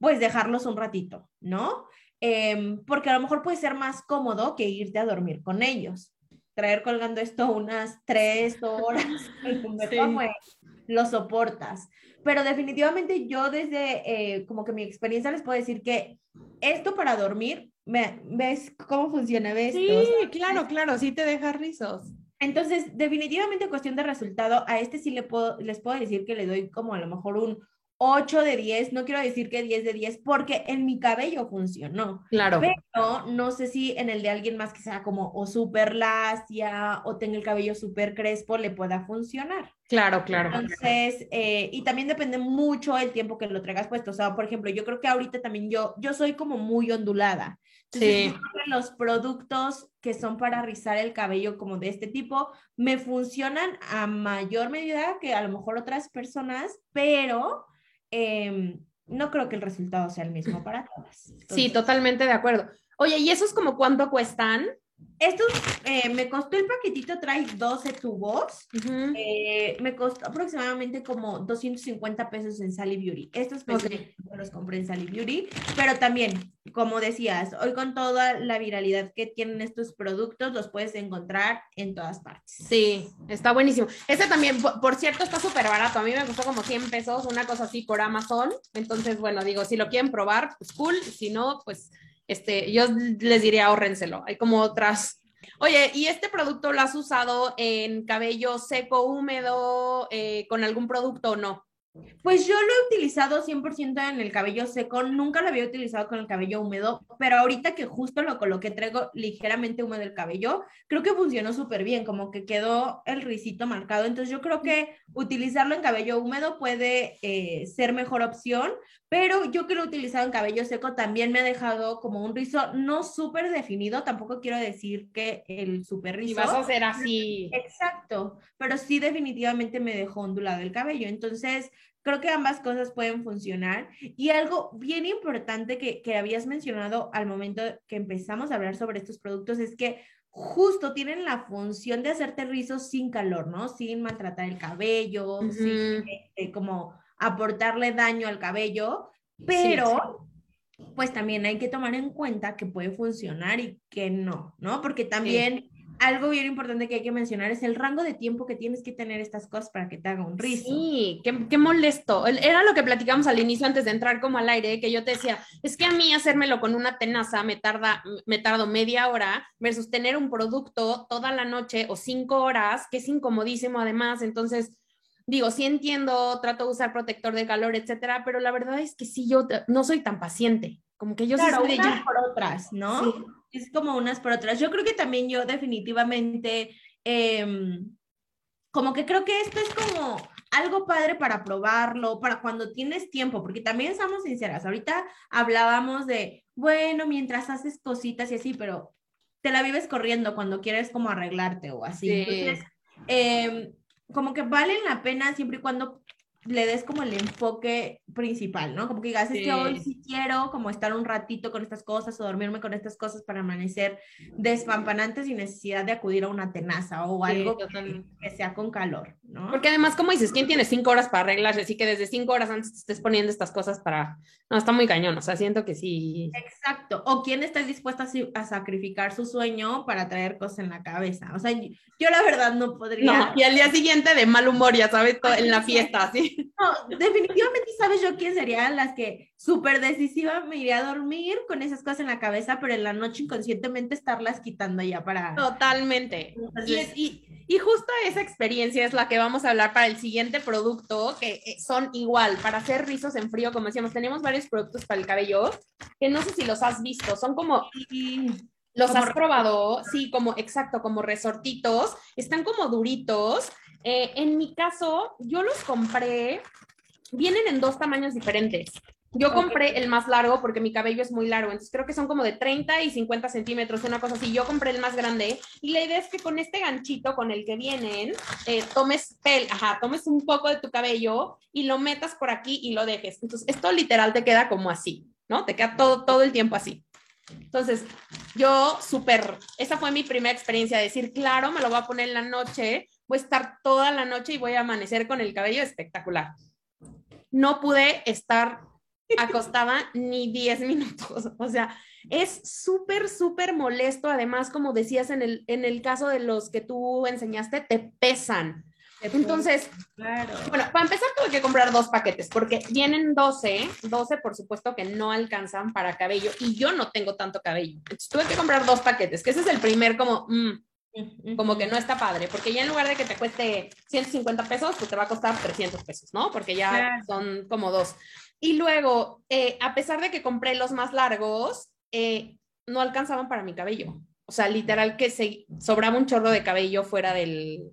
pues dejarlos un ratito, ¿no? Em, porque a lo mejor puede ser más cómodo que irte a dormir con ellos. Traer colgando esto unas tres horas, sí. lo soportas. Pero definitivamente yo desde eh, como que mi experiencia les puedo decir que esto para dormir ¿Ves cómo funciona? ¿Ves? Sí, claro, claro, sí te deja rizos. Entonces, definitivamente cuestión de resultado, a este sí le puedo, les puedo decir que le doy como a lo mejor un 8 de 10, no quiero decir que 10 de 10, porque en mi cabello funcionó. Claro. Pero no sé si en el de alguien más que sea como o súper lacia o tenga el cabello súper crespo le pueda funcionar. Claro, claro. Entonces, eh, y también depende mucho el tiempo que lo traigas puesto. O sea, por ejemplo, yo creo que ahorita también yo, yo soy como muy ondulada. Entonces, sí. los productos que son para rizar el cabello como de este tipo me funcionan a mayor medida que a lo mejor otras personas, pero Em, no creo que el resultado sea el mismo para todas. sí, totalmente de acuerdo. Oye, ¿y esos como cuánto cuestan? Estos, eh, me costó el paquetito, trae 12 tubos. Eh, me costó aproximadamente como 250 pesos en Sally Beauty. Estos pesos los compré en Sally Beauty. Pero también, como decías, hoy con toda la viralidad que tienen estos productos, los puedes encontrar en todas partes. Sí, está buenísimo. Este también, por, cierto, está súper barato. A mí me costó como 100 pesos, una cosa así por Amazon. Entonces, bueno, digo, si lo quieren probar, pues cool. Si no, pues este, yo les diría ahórrenselo. Hay como otras. Oye, ¿y este producto lo has usado en cabello seco, húmedo, eh, con algún producto o no? Pues yo lo he utilizado 100% en el cabello seco, nunca lo había utilizado con el cabello húmedo, pero ahorita que justo lo coloqué, traigo ligeramente húmedo el cabello, creo que funcionó súper bien, como que quedó el risito marcado. Entonces yo creo que utilizarlo en cabello húmedo puede eh, ser mejor opción, pero yo que lo he utilizado en cabello seco también me ha dejado como un rizo no súper definido, tampoco quiero decir que el súper rizo. Y vas a hacer así. Exacto, pero sí definitivamente me dejó ondulado el cabello. Entonces, creo que ambas cosas pueden funcionar. Y algo bien importante que, que habías mencionado al momento que empezamos a hablar sobre estos productos es que justo tienen la función de hacerte rizos sin calor, ¿no? Sin maltratar el cabello, sin este, como aportarle daño al cabello, pero pues también hay que tomar en cuenta que puede funcionar y que no, ¿no? Porque también algo bien importante que hay que mencionar es el rango de tiempo que tienes que tener estas cosas para que te haga un rizo. Sí, qué, qué, molesto. Era lo que platicamos al inicio antes de entrar como al aire, que yo te decía, es que a mí hacérmelo con una tenaza me tarda, me tardo media hora versus tener un producto toda la noche o cinco horas, que es incomodísimo además. Entonces, digo, sí entiendo, trato de usar protector de calor, etcétera, pero la verdad es que sí, yo no soy tan paciente. Como que yo claro, soy unas por otras, ¿no? Sí. Es como unas por otras. Yo creo que también yo definitivamente, eh, como que creo que esto es como algo padre para probarlo, para cuando tienes tiempo, porque también estamos sinceras, ahorita hablábamos de, bueno, mientras haces cositas y así, pero te la vives corriendo cuando quieres como arreglarte o así. Sí. Entonces, eh, como que valen la pena siempre y cuando le des como el enfoque principal, ¿no? Como que digas, sí. es que hoy sí quiero como estar un ratito con estas cosas o dormirme con estas cosas para amanecer despampanante sin necesidad de acudir a una tenaza o algo sí, que, que, sea con calor, ¿no? Porque además, como dices, ¿quién tiene cinco horas para arreglarse? Así que desde cinco horas antes te estés poniendo estas cosas para... No, está muy cañón, o sea, siento que sí. Exacto. O quién está dispuesta a, a sacrificar su sueño para traer cosas en la cabeza. O sea, yo, yo la verdad no podría... No, y al día siguiente de mal humor, ya sabes, en la fiesta, así. No, definitivamente sabes yo quién serían las que súper decisiva me iría a dormir con esas cosas en la cabeza, pero en la noche inconscientemente estarlas quitando ya para... Totalmente. Entonces... Y, y, y, justo esa experiencia es la que vamos a hablar para el siguiente producto, que eh, son igual, para hacer rizos en frío, como decíamos, tenemos varios productos para el cabello, que no sé si los has visto, son como... ¿Los has probado? Sí, como, exacto, como resortitos, están como duritos, eh, en mi caso, yo los compré, vienen en dos tamaños diferentes. Yo compré okay. el más largo porque mi cabello es muy largo, entonces creo que son como de 30 y 50 centímetros, una cosa así. Yo compré el más grande y la idea es que con este ganchito con el que vienen, eh, tomes, pel ajá, tomes un poco de tu cabello y lo metas por aquí y lo dejes. Entonces, esto literal te queda como así, ¿no? Te queda todo, todo el tiempo así. Entonces, yo súper, esa fue mi primera experiencia, de decir, claro, me lo voy a poner en la noche, voy a estar toda la noche y voy a amanecer con el cabello espectacular. No pude estar acostada ni 10 minutos. O sea, es súper, súper molesto. Además, como decías en el, en el caso de los que tú enseñaste, te pesan. Entonces, claro. bueno, para empezar tuve que comprar dos paquetes porque vienen 12, 12 por supuesto que no alcanzan para cabello y yo no tengo tanto cabello. Entonces tuve que comprar dos paquetes, que ese es el primer como, mmm, como que no está padre, porque ya en lugar de que te cueste 150 pesos, pues te va a costar 300 pesos, ¿no? Porque ya claro. son como dos. Y luego, eh, a pesar de que compré los más largos, eh, no alcanzaban para mi cabello. O sea, literal que se sobraba un chorro de cabello fuera del,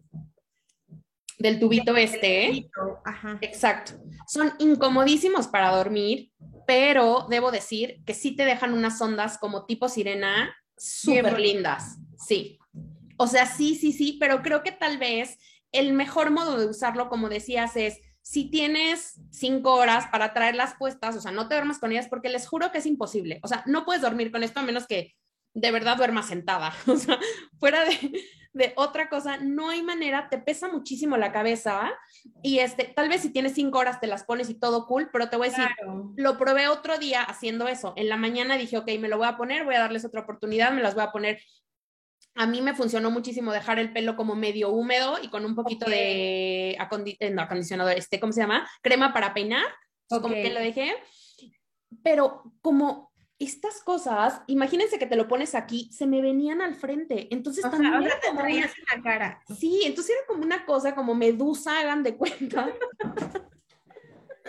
del tubito este. Tubito. Ajá. Exacto. Son incomodísimos para dormir, pero debo decir que sí te dejan unas ondas como tipo sirena súper lindas. Sí. O sea, sí, sí, sí, pero creo que tal vez el mejor modo de usarlo, como decías, es si tienes cinco horas para traerlas puestas, o sea, no te duermas con ellas porque les juro que es imposible. O sea, no puedes dormir con esto a menos que de verdad duermas sentada. O sea, fuera de, de otra cosa, no hay manera, te pesa muchísimo la cabeza y este, tal vez si tienes cinco horas te las pones y todo cool, pero te voy a decir, claro. lo probé otro día haciendo eso. En la mañana dije, ok, me lo voy a poner, voy a darles otra oportunidad, me las voy a poner a mí me funcionó muchísimo dejar el pelo como medio húmedo y con un poquito okay. de acondi eh, no, acondicionador, este, ¿cómo se llama? Crema para peinar, okay. como que lo dejé. Pero como estas cosas, imagínense que te lo pones aquí, se me venían al frente. Entonces o también. Sea, te traías en la cara. Sí, entonces era como una cosa como medusa, hagan de cuenta.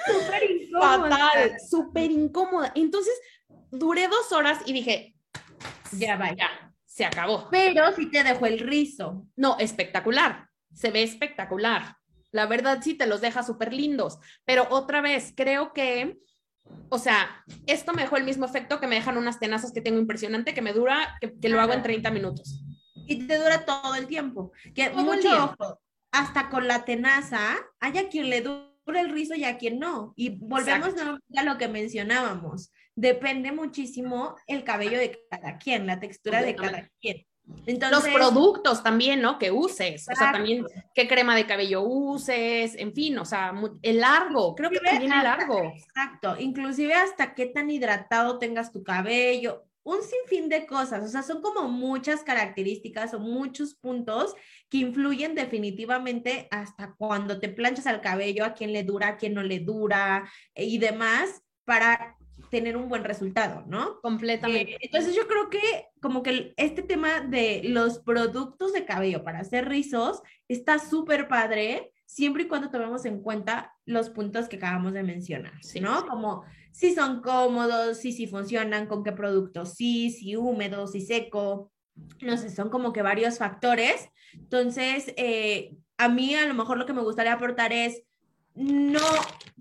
Súper incómoda. Fatal, súper incómoda. Entonces, duré dos horas y dije, Ya va. Se acabó. Pero sí te dejó el rizo. No, espectacular. Se ve espectacular. La verdad sí te los deja súper lindos. Pero otra vez, creo que, o sea, esto me dejó el mismo efecto que me dejan unas tenazas que tengo impresionante, que me dura, que, que lo hago en 30 minutos. Y te dura todo el tiempo. Que Todo mucho tiempo. ojo, hasta con la tenaza, hay a quien le dura el rizo y a quien no. Y volvemos a lo que mencionábamos. Depende muchísimo el cabello de cada quien, la textura de cada quien. Los Entonces, productos también, ¿no? Que uses. O sea, también qué crema de cabello uses, en fin, o sea, el largo, creo que también el largo. Exacto, inclusive hasta qué tan hidratado tengas tu cabello, un sinfín de cosas, o sea, son como muchas características o muchos puntos que influyen definitivamente hasta cuando te planchas al cabello, a quién le dura, a quién no le dura eh, y demás para tener un buen resultado, ¿no? Completamente. Eh, entonces yo creo que como que este tema de los productos de cabello para hacer rizos está súper padre siempre y cuando tomemos en cuenta los puntos que acabamos de mencionar, Sí, ¿no? sí. Como si son cómodos, si sí funcionan, con qué productos sí, si húmedo, si seco, no sé, son como que varios factores. Entonces, eh, a mí a lo mejor lo que me gustaría aportar es, no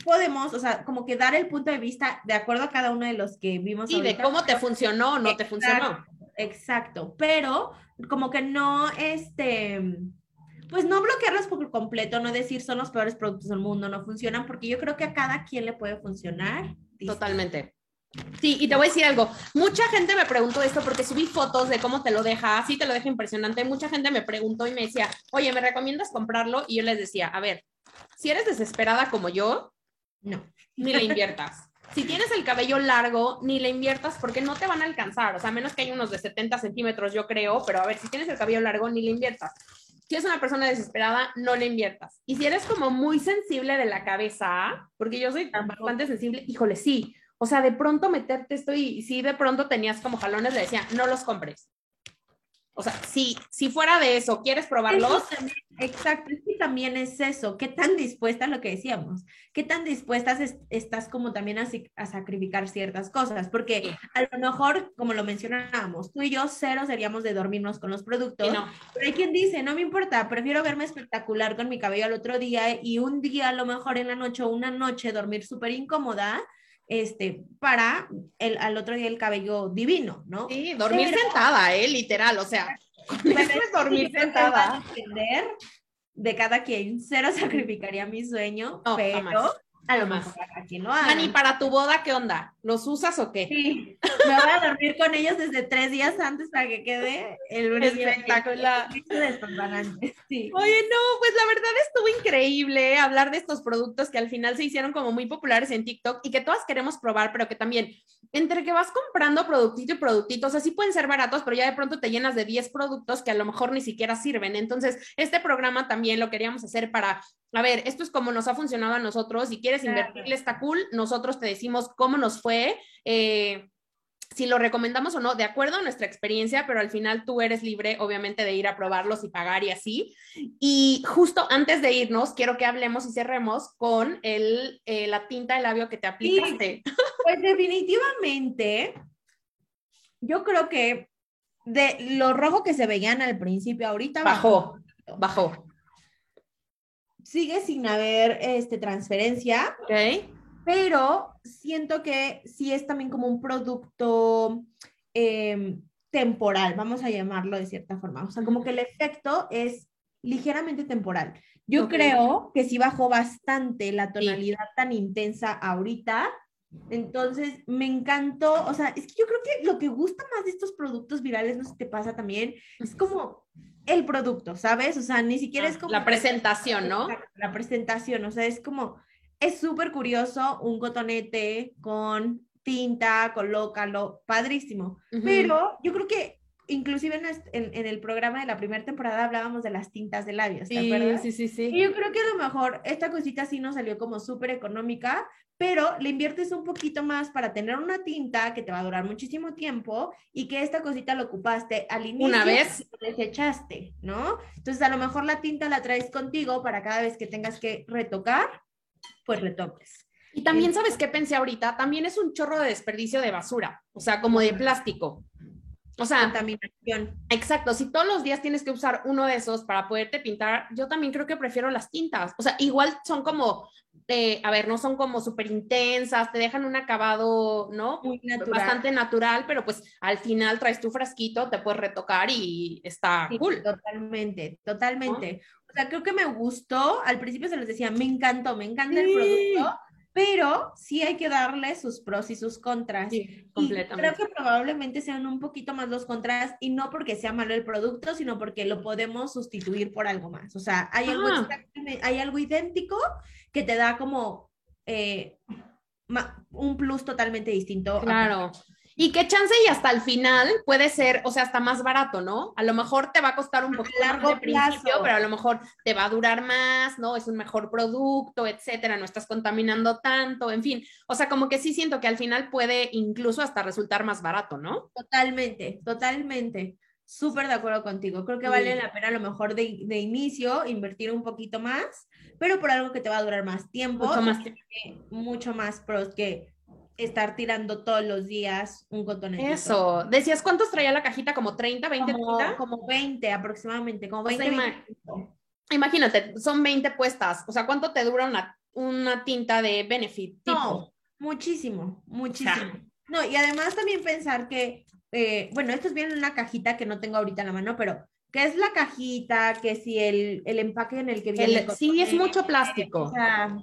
podemos, o sea, como que dar el punto de vista de acuerdo a cada uno de los que vimos. Sí, de cómo te funcionó o no te funcionó. Exacto, pero como que no, este, pues no bloquearlos por completo, no decir son los peores productos del mundo, no funcionan, porque yo creo que a cada quien le puede funcionar. Totalmente. Sí, y te voy a decir algo. Mucha gente me preguntó esto porque subí fotos de cómo te lo deja, sí te lo deja impresionante. Mucha gente me preguntó y me decía, oye, ¿me recomiendas comprarlo? Y yo les decía, a ver, si eres desesperada como yo, No. ni le inviertas. Si tienes el cabello largo, ni le inviertas porque no te van a alcanzar. O sea, menos que hay unos de 70 centímetros, yo creo, pero a ver, si tienes el cabello largo, ni le inviertas. Si eres una persona desesperada, no le inviertas. Y si eres como muy sensible de la cabeza, porque yo soy bastante sensible, híjole, sí. O sea, de pronto meterte esto y si de pronto tenías como jalones, le decía, no los compres. O sea, si, si fuera de eso, ¿quieres probarlos? También- exacto, que también es eso, qué tan dispuesta, lo que decíamos, qué tan dispuestas es- estás como también a, a sacrificar ciertas cosas, porque Sí. a lo mejor, como lo mencionábamos, tú y yo cero seríamos de dormirnos con los productos, Y no. pero hay quien dice, no me importa, prefiero verme espectacular con mi cabello al otro día y un día a lo mejor en la noche o una noche dormir súper incómoda, este, para el, al otro día el cabello divino, ¿no? Sí, dormir Pero- sentada, ¿eh? Literal, o sea, es dormir sentada. depender de cada quien. Cero sacrificaría mi sueño, No, pero jamás. A lo Jamás. mejor a quien lo haga. Dani, para tu boda, ¿qué onda? ¿Los usas o qué? Sí, me voy a dormir con ellos desde tres días antes para que quede el. Espectacular. Sí. Oye, no, pues la verdad estuvo increíble hablar de estos productos que al final se hicieron como muy populares en TikTok y que todas queremos probar, pero que también, entre que vas comprando productito y productito, o sea, sí pueden ser baratos, pero ya de pronto te llenas de 10 productos que a lo mejor ni siquiera sirven. Entonces, este programa también lo queríamos hacer para, a ver, esto es como nos ha funcionado a nosotros, si quieres invertirle está cool, nosotros te decimos cómo nos fue. eh, si lo recomendamos o no, de acuerdo a nuestra experiencia, pero al final tú eres libre, obviamente, de ir a probarlos y pagar y así. Y justo antes de irnos, quiero que hablemos y cerremos con el, eh, la tinta de labio que te aplicaste. Pues definitivamente, yo creo que de lo rojo que se veían al principio, ahorita Bajó, bajó. Sigue sin haber este, transferencia. ¿Ok? pero siento que sí es también como un producto eh, temporal, vamos a llamarlo de cierta forma. O sea, como que el efecto es ligeramente temporal. Yo Ok. creo que sí bajó bastante la tonalidad tan intensa ahorita. Entonces, me encantó, o sea, es que yo creo que lo que gusta más de estos productos virales, no sé si te pasa también, es como el producto, ¿sabes? O sea, ni siquiera es como... La presentación, ¿no? La presentación, o sea, es como, es súper curioso un cotonete con tinta, colócalo, padrísimo. Pero yo creo que inclusive en, est- en- en el programa de la primera temporada hablábamos de las tintas de labios, ¿te Sí, acuerdas? sí, sí, Y sí. yo creo que a lo mejor esta cosita sí nos salió como súper económica, pero le inviertes un poquito más para tener una tinta que te va a durar muchísimo tiempo y que esta cosita lo ocupaste al inicio. Una vez. y desechaste, ¿no? Entonces a lo mejor la tinta la traes contigo para cada vez que tengas que retocar, pues retoques. Y también, ¿sabes qué pensé ahorita? También es un chorro de desperdicio de basura, o sea, como de plástico. O sea, contaminación. Exacto, si todos los días tienes que usar uno de esos para poderte pintar, yo también creo que prefiero las tintas. O sea, igual son como, eh, a ver, no son como súper intensas, te dejan un acabado, ¿no? Muy natural. Bastante natural, pero pues al final traes tu frasquito, te puedes retocar y está Sí, cool. Totalmente, totalmente. O sea, creo que me gustó, al principio se les decía, me encantó, me encanta el producto, pero sí hay que darle sus pros y sus contras. Sí, Y creo completamente. que probablemente sean un poquito más los contras y no porque sea malo el producto, sino porque lo podemos sustituir por algo más. O sea, hay, algo, Ah. exactamente- hay algo idéntico que te da como eh, un plus totalmente distinto. a- Claro. Y qué chance y hasta el final puede ser, o sea, hasta más barato, ¿no? A lo mejor te va a costar un poquito largo de principio, pero a lo mejor te va a durar más, ¿no? Es un mejor producto, etcétera, no estás contaminando tanto, en fin. O sea, como que sí siento que al final puede incluso hasta resultar más barato, ¿no? Totalmente, totalmente. Súper de acuerdo contigo. Creo que Sí. vale la pena a lo mejor de, de inicio invertir un poquito más, pero por algo que te va a durar más tiempo, Mucho más tiene mucho más pros que estar tirando todos los días un cotonete. Eso. Decías, ¿cuántos traía la cajita? ¿Como 30, 20, Como, 30? como 20 aproximadamente, como sea, 20, ima- 25. Imagínate, son 20 puestas. O sea, ¿cuánto te dura una, una tinta de Benefit? Tipo? No, muchísimo, muchísimo. No, y además también pensar que, eh, bueno, esto es bien en una cajita que no tengo ahorita en la mano, pero ¿qué es la cajita? Que si el, el empaque en el que viene. El- sí, es mucho plástico. O sea,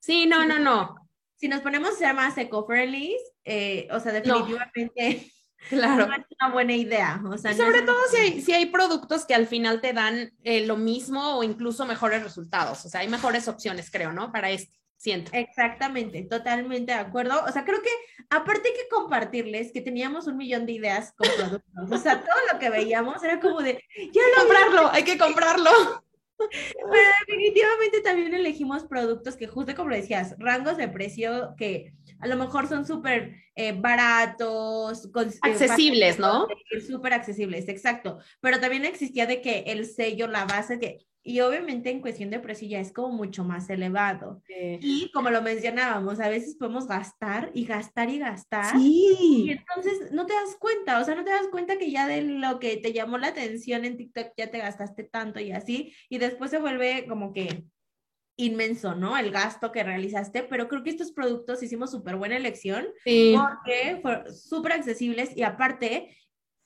Sí, no, no, no. Si nos ponemos a ser más eco-friendly, eh, o sea, definitivamente Claro. no es una buena idea. O sea, Y sobre todo si hay, si hay productos que al final te dan eh, lo mismo o incluso mejores resultados. O sea, hay mejores opciones, creo, ¿no? Para este, siento. Exactamente, totalmente de acuerdo. O sea, creo que aparte hay que compartirles que teníamos un millón de ideas con productos. O sea, todo lo que veíamos era como de, ya lo comprarlo, hay que comprarlo. Pero definitivamente también elegimos productos que justo como decías, rangos de precio que a lo mejor son súper eh, baratos, con- eh, Accesibles, ¿no? Súper accesibles, exacto. Pero también existía de que el sello, la base, que, y obviamente en cuestión de precio ya es como mucho más elevado. Y como lo mencionábamos, a veces podemos gastar y gastar y gastar. Y Sí. entonces no te das cuenta, o sea, no te das cuenta que ya de lo que te llamó la atención en TikTok ya te gastaste tanto y así, y después se vuelve como que inmenso, ¿no? El gasto que realizaste, pero creo que estos productos hicimos súper buena elección Sí. porque fueron súper accesibles y aparte,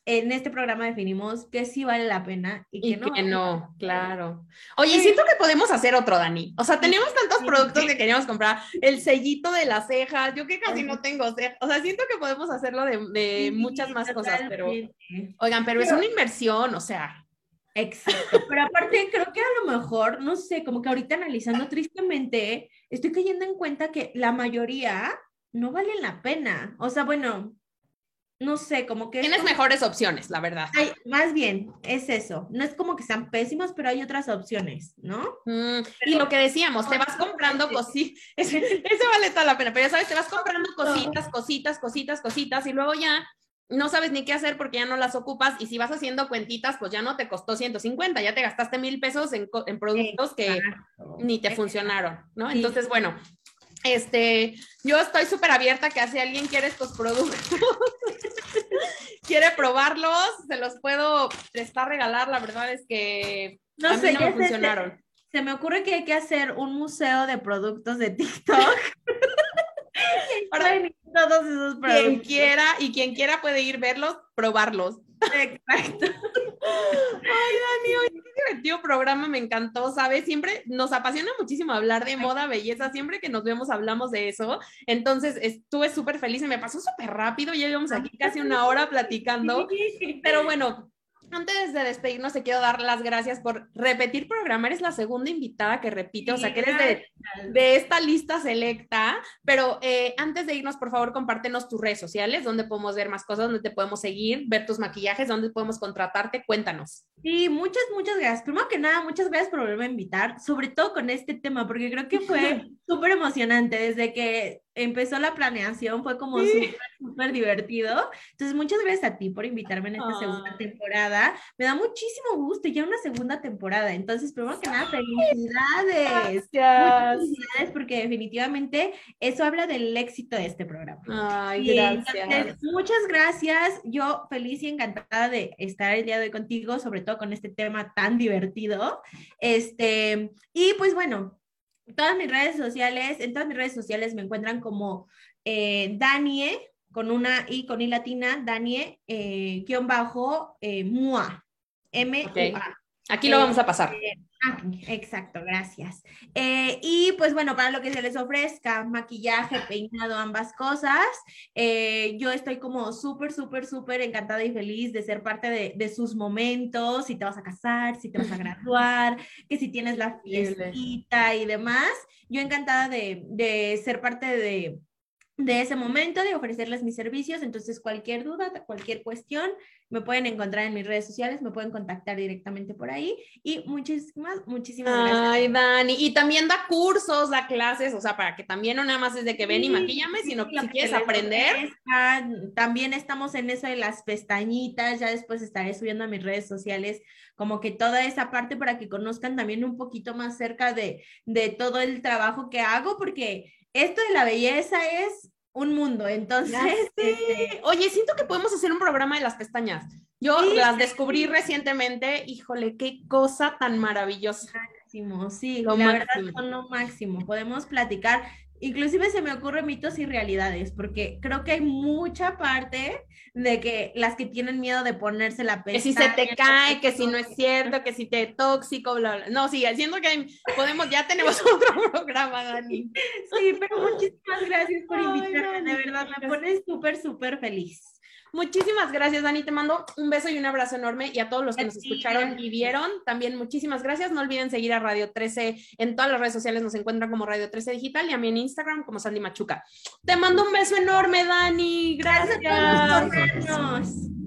en este programa definimos que sí vale la pena y que Y no. que no, claro. Oye, Sí. siento que podemos hacer otro, Dani. O sea, tenemos tantos productos que queríamos comprar. El sellito de las cejas, yo que casi no tengo cejas. O sea, siento que podemos hacerlo de, de muchas más cosas, pero, oigan, pero es una inversión, o sea. Exacto, pero aparte creo que a lo mejor, no sé, como que ahorita analizando tristemente, estoy cayendo en cuenta que la mayoría no valen la pena. O sea, bueno, no sé, como que... es Tienes como- mejores opciones, la verdad. Más bien, es eso. No es como que sean pésimos, pero hay otras opciones, ¿no? Mm, y lo que decíamos, te vas comprando cositas, eso vale toda la pena, pero ya sabes, te vas comprando cositas, cositas, cositas, cositas, y luego ya no sabes ni qué hacer porque ya no las ocupas, y si vas haciendo cuentitas, pues ya no te costó 150, ya te gastaste mil pesos en, en productos que ni te funcionaron, ¿no? Sí. Entonces, bueno, este, yo estoy súper abierta que si alguien quiere estos productos, quiere probarlos, se los puedo prestar, regalar, la verdad es que No a mí sé, no me se- funcionaron. Se me ocurre que hay que hacer un museo de productos de TikTok. Ir todos esos quien productos. quiera y quien quiera puede ir verlos, probarlos. Exacto. Ay, Dani, qué divertido programa, me encantó, ¿sabes? Siempre nos apasiona muchísimo hablar de moda, belleza, siempre que nos vemos hablamos de eso. Entonces estuve súper feliz y me pasó súper rápido, ya llevamos aquí casi una hora platicando. Pero bueno, antes de despedirnos, te quiero dar las gracias por repetir programa. Eres la segunda invitada que repite, o sea, que eres de, de esta lista selecta. Pero eh, antes de irnos, por favor, compártenos tus redes sociales, donde podemos ver más cosas, donde te podemos seguir, ver tus maquillajes, donde podemos contratarte. Cuéntanos. Sí, muchas, muchas gracias. Primero que nada, muchas gracias por volverme a invitar, sobre todo con este tema, porque creo que fue súper emocionante desde que empezó la planeación, fue como súper, súper divertido. Entonces, muchas gracias a ti por invitarme en esta segunda Ah. temporada. Me da muchísimo gusto, ya una segunda temporada. Entonces, primero que nada, felicidades. Muchas Gracias. felicidades porque definitivamente eso habla del éxito de este programa. Ay, Y gracias. entonces, muchas gracias. Yo feliz y encantada de estar el día de hoy contigo, sobre todo con este tema tan divertido. Este, y pues bueno, todas mis redes sociales, en todas mis redes sociales me encuentran como eh, Danie, con una I, con I latina, Danie, eh, guion bajo, eh, MUA. M-U-A. Aquí lo vamos a pasar. Ah, exacto, gracias. Eh, y pues bueno, para lo que se les ofrezca, maquillaje, peinado, ambas cosas, eh, yo estoy como súper, súper, súper encantada y feliz de ser parte de, de sus momentos, si te vas a casar, si te vas a graduar, que si tienes la fiestita y demás. Yo encantada de, de ser parte de, de ese momento, de ofrecerles mis servicios. Entonces, cualquier duda, cualquier cuestión, me pueden encontrar en mis redes sociales, me pueden contactar directamente por ahí. Y muchísimas, muchísimas gracias. Ay, Dani. Y también da cursos, da clases, o sea, para que también no nada más es de que ven y Sí, maquíllame, sí, sino que si quieres aprender. También estamos en eso de las pestañitas, ya después estaré subiendo a mis redes sociales como que toda esa parte para que conozcan también un poquito más cerca de, de todo el trabajo que hago, porque esto de la belleza es un mundo, entonces... Este, Oye, siento que podemos hacer un programa de las pestañas. Yo Sí, las descubrí sí. recientemente. Híjole, qué cosa tan maravillosa. máximo, sí, Lo la verdad máximo. son lo máximo. Podemos platicar, inclusive se me ocurren mitos y realidades, porque creo que hay mucha parte de que las que tienen miedo de ponerse la Que si se te pestaña, cae, que si no es cierto, que si te tóxico, bla, bla. No, sí, siento que hay- podemos, ya tenemos otro programa, Dani. Sí, pero muchísimas gracias por Ay, invitarme, no, de verdad, me pones súper, súper feliz. Muchísimas gracias, Dani. Te mando un beso y un abrazo enorme. Y a todos los que nos escucharon y vieron, también muchísimas gracias. No olviden seguir a Radio 13 en todas las redes sociales. Nos encuentran como Radio 13 Digital y a mí en Instagram como Sandy Machuca. Te mando un beso enorme, Dani. Gracias. Gracias